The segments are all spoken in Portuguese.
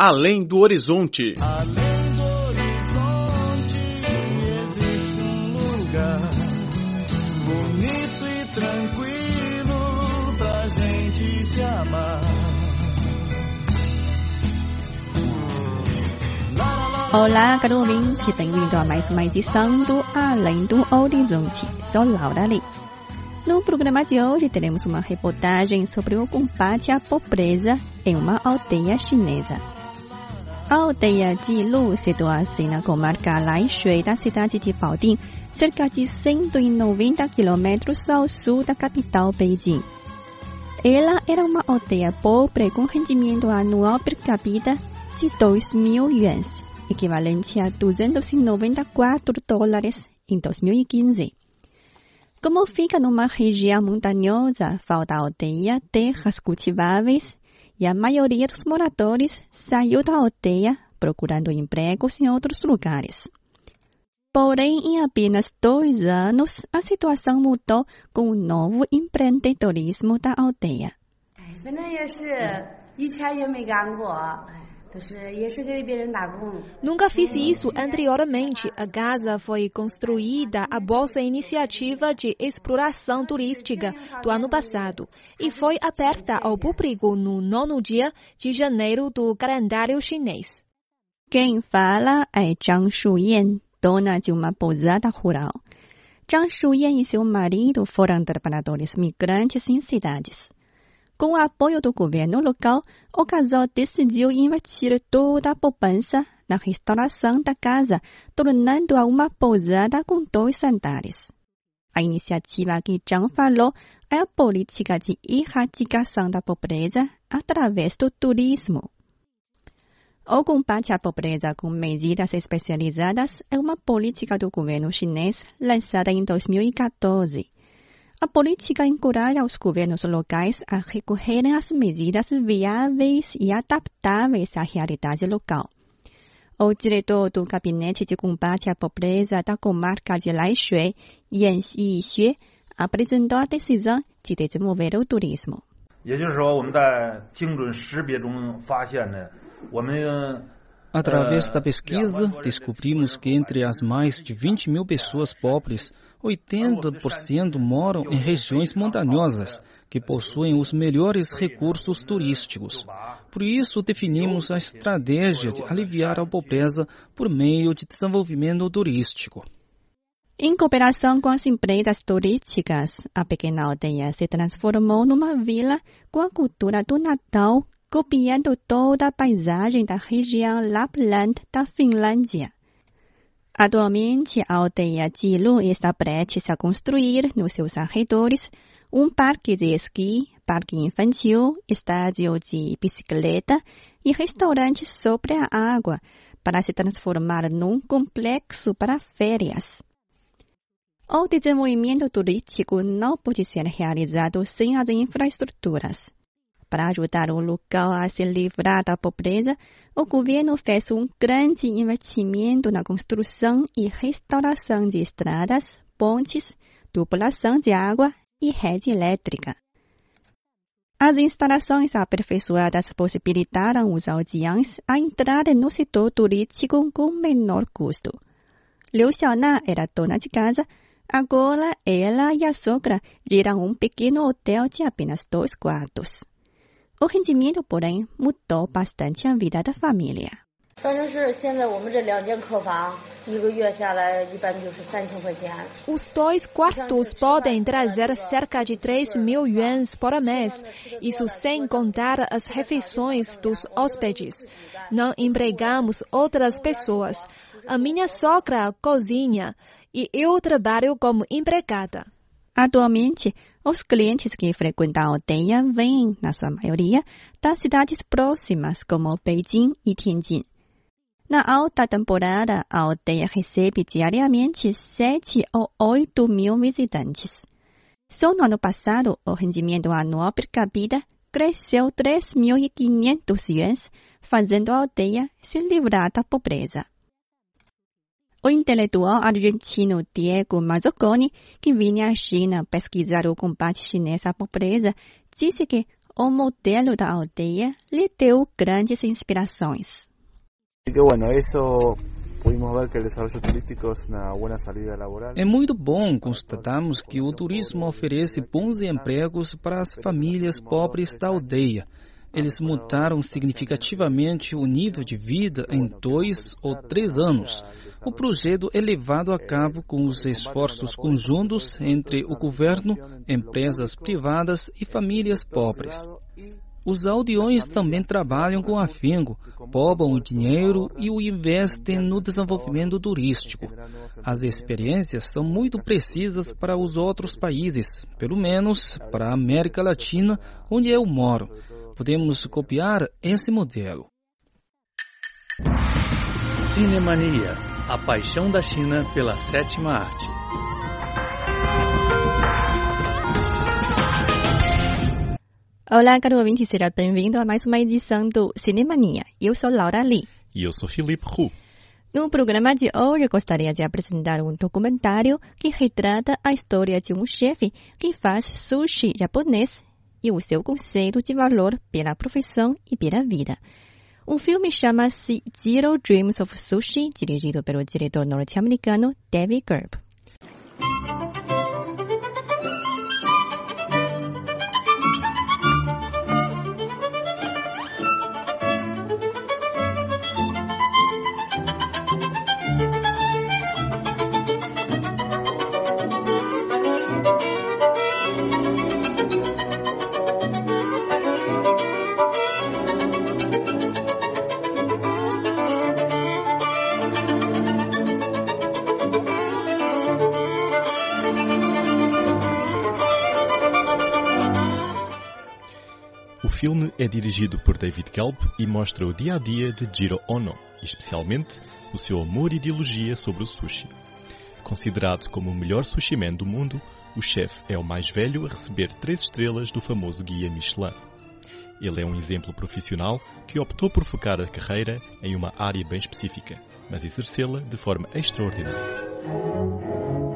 Além do Horizonte. Além do horizonte existe um lugar bonito e tranquilo pra gente se amar. Olá, caro ouvinte, bem-vindo a mais uma edição do Além do Horizonte. Sou Laura Lee. No programa de hoje teremos uma reportagem sobre o combate à pobreza em uma aldeia chinesa. Aldeia Jilu situa-se na comarca Laishui da cidade de Baoding, cerca de 190 quilômetros ao sul da capital Beijing. Ela era uma aldeia pobre com rendimento anual per capita de 2 mil yuans, equivalente a 294 dólares em 2015. Como fica numa região montanhosa, falta aldeia, terras cultiváveis e a maioria dos moradores saiu da aldeia procurando empregos em outros lugares. Porém, em apenas dois anos, a situação mudou com o novo empreendedorismo da aldeia. 反正也是以前也没干过， Nunca fiz isso anteriormente. A Gaza foi construída a bolsa iniciativa de exploração turística do ano passado e foi aberta ao público no nono dia de janeiro do calendário chinês. Quem fala é Zhang Shuyan, dona de uma pousada rural. Zhang Shuyan e seu marido foram trabalhadores migrantes em cidades. Com o apoio do governo local, o casal decidiu investir toda a poupança na restauração da casa, tornando-a uma pousada com dois andares. A iniciativa que Zhang falou é a política de erradicação da pobreza através do turismo. O combate à pobreza com medidas especializadas é uma política do governo chinês lançada em 2014. A política encoraja os governos locais a recorrerem às medidas viáveis e adaptáveis à realidade local. O diretor do Gabinete de Combate à Pobreza da comarca de Laishui, Yan Xixue, apresentou a decisão de desenvolver o turismo. 也就是说，我们在精准识别中发现呢，我们 Através da pesquisa, descobrimos que entre as mais de 20 mil pessoas pobres, 80% moram em regiões montanhosas, que possuem os melhores recursos turísticos. Por isso, definimos a estratégia de aliviar a pobreza por meio de desenvolvimento turístico. Em cooperação com as empresas turísticas, a pequena aldeia se transformou numa vila com a cultura do Natal, copiando toda a paisagem da região Lapland da Finlândia. Atualmente, a aldeia Jilu está prestes a construir nos seus arredores um parque de esqui, parque infantil, estádio de bicicleta e restaurantes sobre a água para se transformar num complexo para férias. O desenvolvimento turístico não pode ser realizado sem as infraestruturas. Para ajudar o local a se livrar da pobreza, o governo fez um grande investimento na construção e restauração de estradas, pontes, tubulação de água e rede elétrica. As instalações aperfeiçoadas possibilitaram os aldeães a entrar no setor turístico com menor custo. Liu Xiaona era dona de casa Agora ela e a sogra geram um pequeno hotel de apenas dois quartos. O rendimento, porém, mudou bastante a vida da família. 反正是现在我们这两间客房，一个月下来一般就是三千块钱。 Os dois quartos podem trazer cerca de 3 mil yuans por mês, isso sem contar as refeições dos hóspedes. Não empregamos outras pessoas. A minha sogra cozinha e eu trabalho como empregada. Atualmente, os clientes que frequentam a aldeia vêm, na sua maioria, das cidades próximas como Beijing e Tianjin. Na alta temporada, a aldeia recebe diariamente 7 ou 8 mil visitantes. Só no ano passado, o rendimento anual per capita cresceu 3.500 yuans, fazendo a aldeia se livrar da pobreza. O intelectual argentino Diego Mazzucconi, que vinha à China pesquisar o combate chinês à pobreza, disse que o modelo da aldeia lhe deu grandes inspirações. É muito bom constatamos que o turismo oferece bons empregos para as famílias pobres da aldeia. Eles mudaram significativamente o nível de vida em dois ou três anos. O projeto é levado a cabo com os esforços conjuntos entre o governo, empresas privadas e famílias pobres. Os aldeões também trabalham com afinco, poupam o dinheiro e o investem no desenvolvimento turístico. As experiências são muito precisas para os outros países, pelo menos para a América Latina, onde eu moro. Podemos copiar esse modelo. Cinemania, a paixão da China pela sétima arte. Olá, caro ouvinte, seja bem-vindo a mais uma edição do Cinemania. Eu sou Laura Lee. E eu sou Felipe Hu. No programa de hoje, gostaria de apresentar um documentário que retrata a história de um chefe que faz sushi japonês e o seu conceito de valor pela profissão e pela vida. O filme chama-se Zero Dreams of Sushi, dirigido pelo diretor norte-americano David Gerb. É dirigido por David Gelb e mostra o dia a dia de Jiro Ono, especialmente o seu amor e ideologia sobre o sushi. Considerado como o melhor sushi man do mundo, o chefe é o mais velho a receber três estrelas do famoso guia Michelin. Ele é um exemplo profissional que optou por focar a carreira em uma área bem específica, mas exercê-la de forma extraordinária.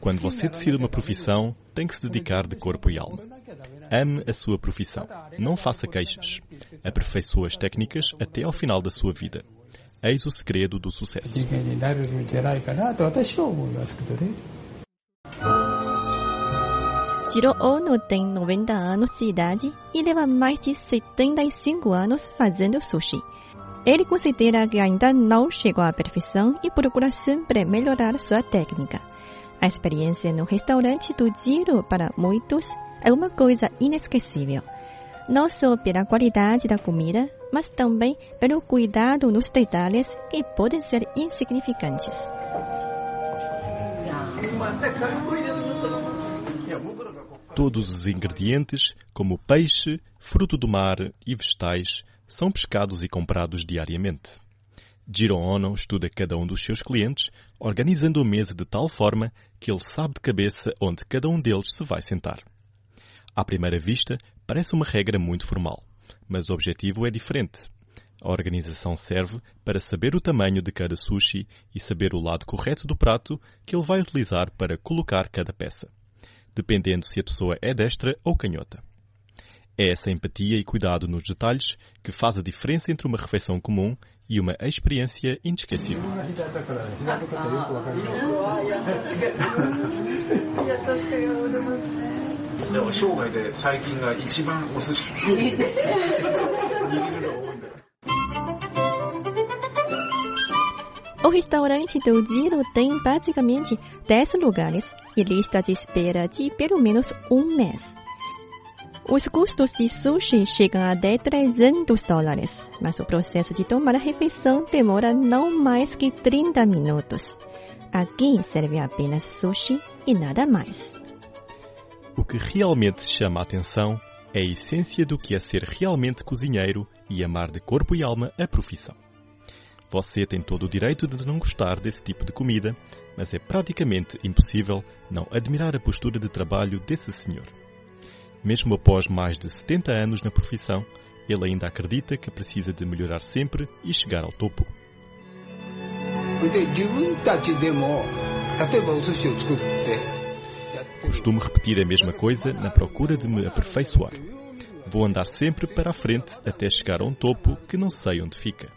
Quando você decide uma profissão, tem que se dedicar de corpo e alma. Ame a sua profissão. Não faça queixas. Aperfeiçoe as técnicas até ao final da sua vida. Eis o segredo do sucesso. Jiro Ono tem 90 anos de idade e leva mais de 75 anos fazendo sushi. Ele considera que ainda não chegou à perfeição e procura sempre melhorar sua técnica. A experiência no restaurante do Jiro, para muitos, é uma coisa inesquecível. Não só pela qualidade da comida, mas também pelo cuidado nos detalhes que podem ser insignificantes. Todos os ingredientes, como peixe, fruto do mar e vegetais, são pescados e comprados diariamente. Jiro Ono estuda cada um dos seus clientes, organizando a mesa de tal forma que ele sabe de cabeça onde cada um deles se vai sentar. À primeira vista, parece uma regra muito formal, mas o objetivo é diferente. A organização serve para saber o tamanho de cada sushi e saber o lado correto do prato que ele vai utilizar para colocar cada peça, dependendo se a pessoa é destra ou canhota. É essa empatia e cuidado nos detalhes que faz a diferença entre uma refeição comum e uma experiência inesquecível. O restaurante do Jiro tem basicamente 10 lugares e lista de espera de pelo menos um mês. Os custos de sushi chegam a até 300 dólares, mas o processo de tomar a refeição demora não mais que 30 minutos. Aqui serve apenas sushi e nada mais. O que realmente chama a atenção é a essência do que é ser realmente cozinheiro e amar de corpo e alma a profissão. Você tem todo o direito de não gostar desse tipo de comida, mas é praticamente impossível não admirar a postura de trabalho desse senhor. Mesmo após mais de 70 anos na profissão, ele ainda acredita que precisa de melhorar sempre e chegar ao topo. Costumo repetir a mesma coisa na procura de me aperfeiçoar. Vou andar sempre para a frente até chegar a um topo que não sei onde fica.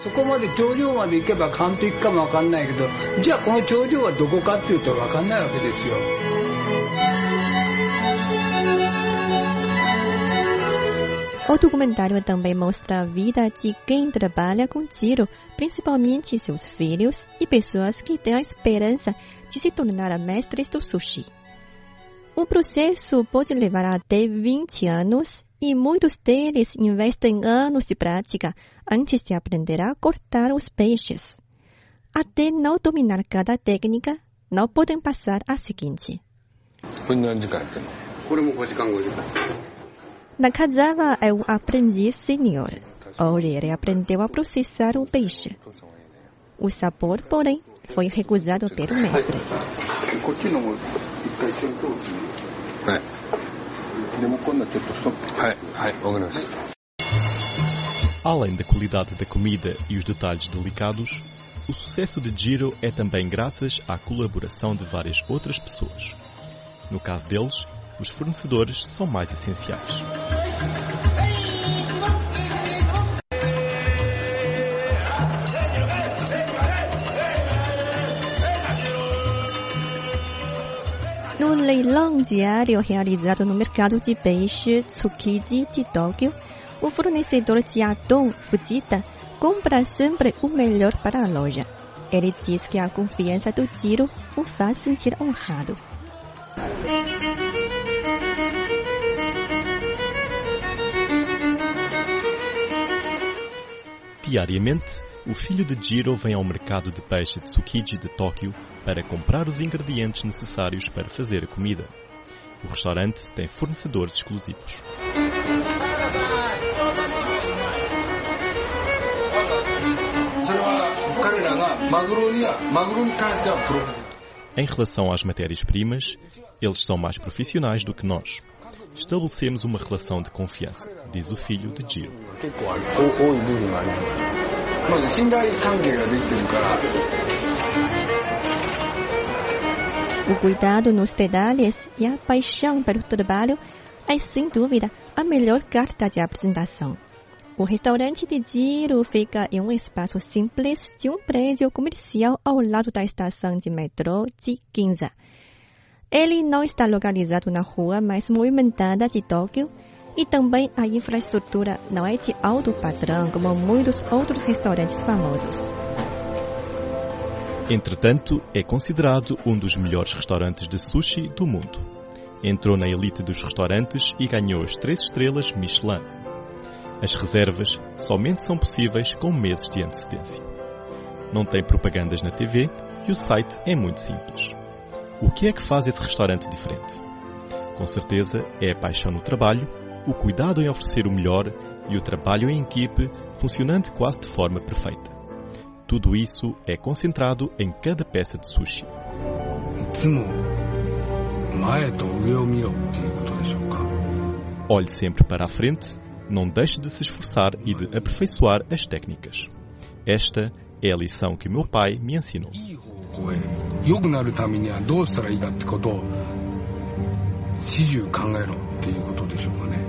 そこまで頂上まで行けば完璧かもわかんないけど、じゃあこの頂上はどこかっていうとわかんないわけですよ。O documentário também mostra a vida de quem trabalha com tiro, principalmente seus filhos e pessoas que têm a esperança de se tornar mestres do sushi. O processo pode levar até 20 anos e muitos deles investem anos de prática antes de aprender a cortar os peixes. Até não dominar cada técnica, não podem passar a seguinte. Nakazawa é um aprendiz senior. Hoje ele aprendeu a processar o peixe. O sabor, porém, foi recusado pelo mestre. Além da qualidade da comida e os detalhes delicados, o sucesso de Giro é também graças à colaboração de várias outras pessoas. No caso deles, os fornecedores são mais essenciais. No leilão diário realizado no mercado de peixe Tsukiji de Tóquio, o fornecedor de atum Fujita compra sempre o melhor para a loja. Ele diz que a confiança do tiro o faz sentir honrado. Diariamente, o filho de Jiro vem ao mercado de peixe Tsukiji de Tóquio para comprar os ingredientes necessários para fazer a comida. O restaurante tem fornecedores exclusivos. Em relação às matérias-primas, eles são mais profissionais do que nós. Estabelecemos uma relação de confiança, diz o filho de Giro. O cuidado nos detalhes e a paixão pelo trabalho é, sem dúvida, a melhor carta de apresentação. O restaurante de Giro fica em um espaço simples de um prédio comercial ao lado da estação de metrô de Ginza. Ele não está localizado na rua mais movimentada de Tóquio e também a infraestrutura não é de alto padrão como muitos outros restaurantes famosos. Entretanto, é considerado um dos melhores restaurantes de sushi do mundo. Entrou na elite dos restaurantes e ganhou as três estrelas Michelin. As reservas somente são possíveis com meses de antecedência. Não tem propagandas na TV e o site é muito simples. O que é que faz esse restaurante diferente? Com certeza é a paixão no trabalho, o cuidado em oferecer o melhor e o trabalho em equipe funcionando quase de forma perfeita. Tudo isso é concentrado em cada peça de sushi. Olhe sempre para a frente não deixe de se esforçar e de aperfeiçoar as técnicas. Esta é a lição que meu pai me ensinou. 良くなるためにはどうしたらいいかってことを始終考えろっていうことでしょうかね。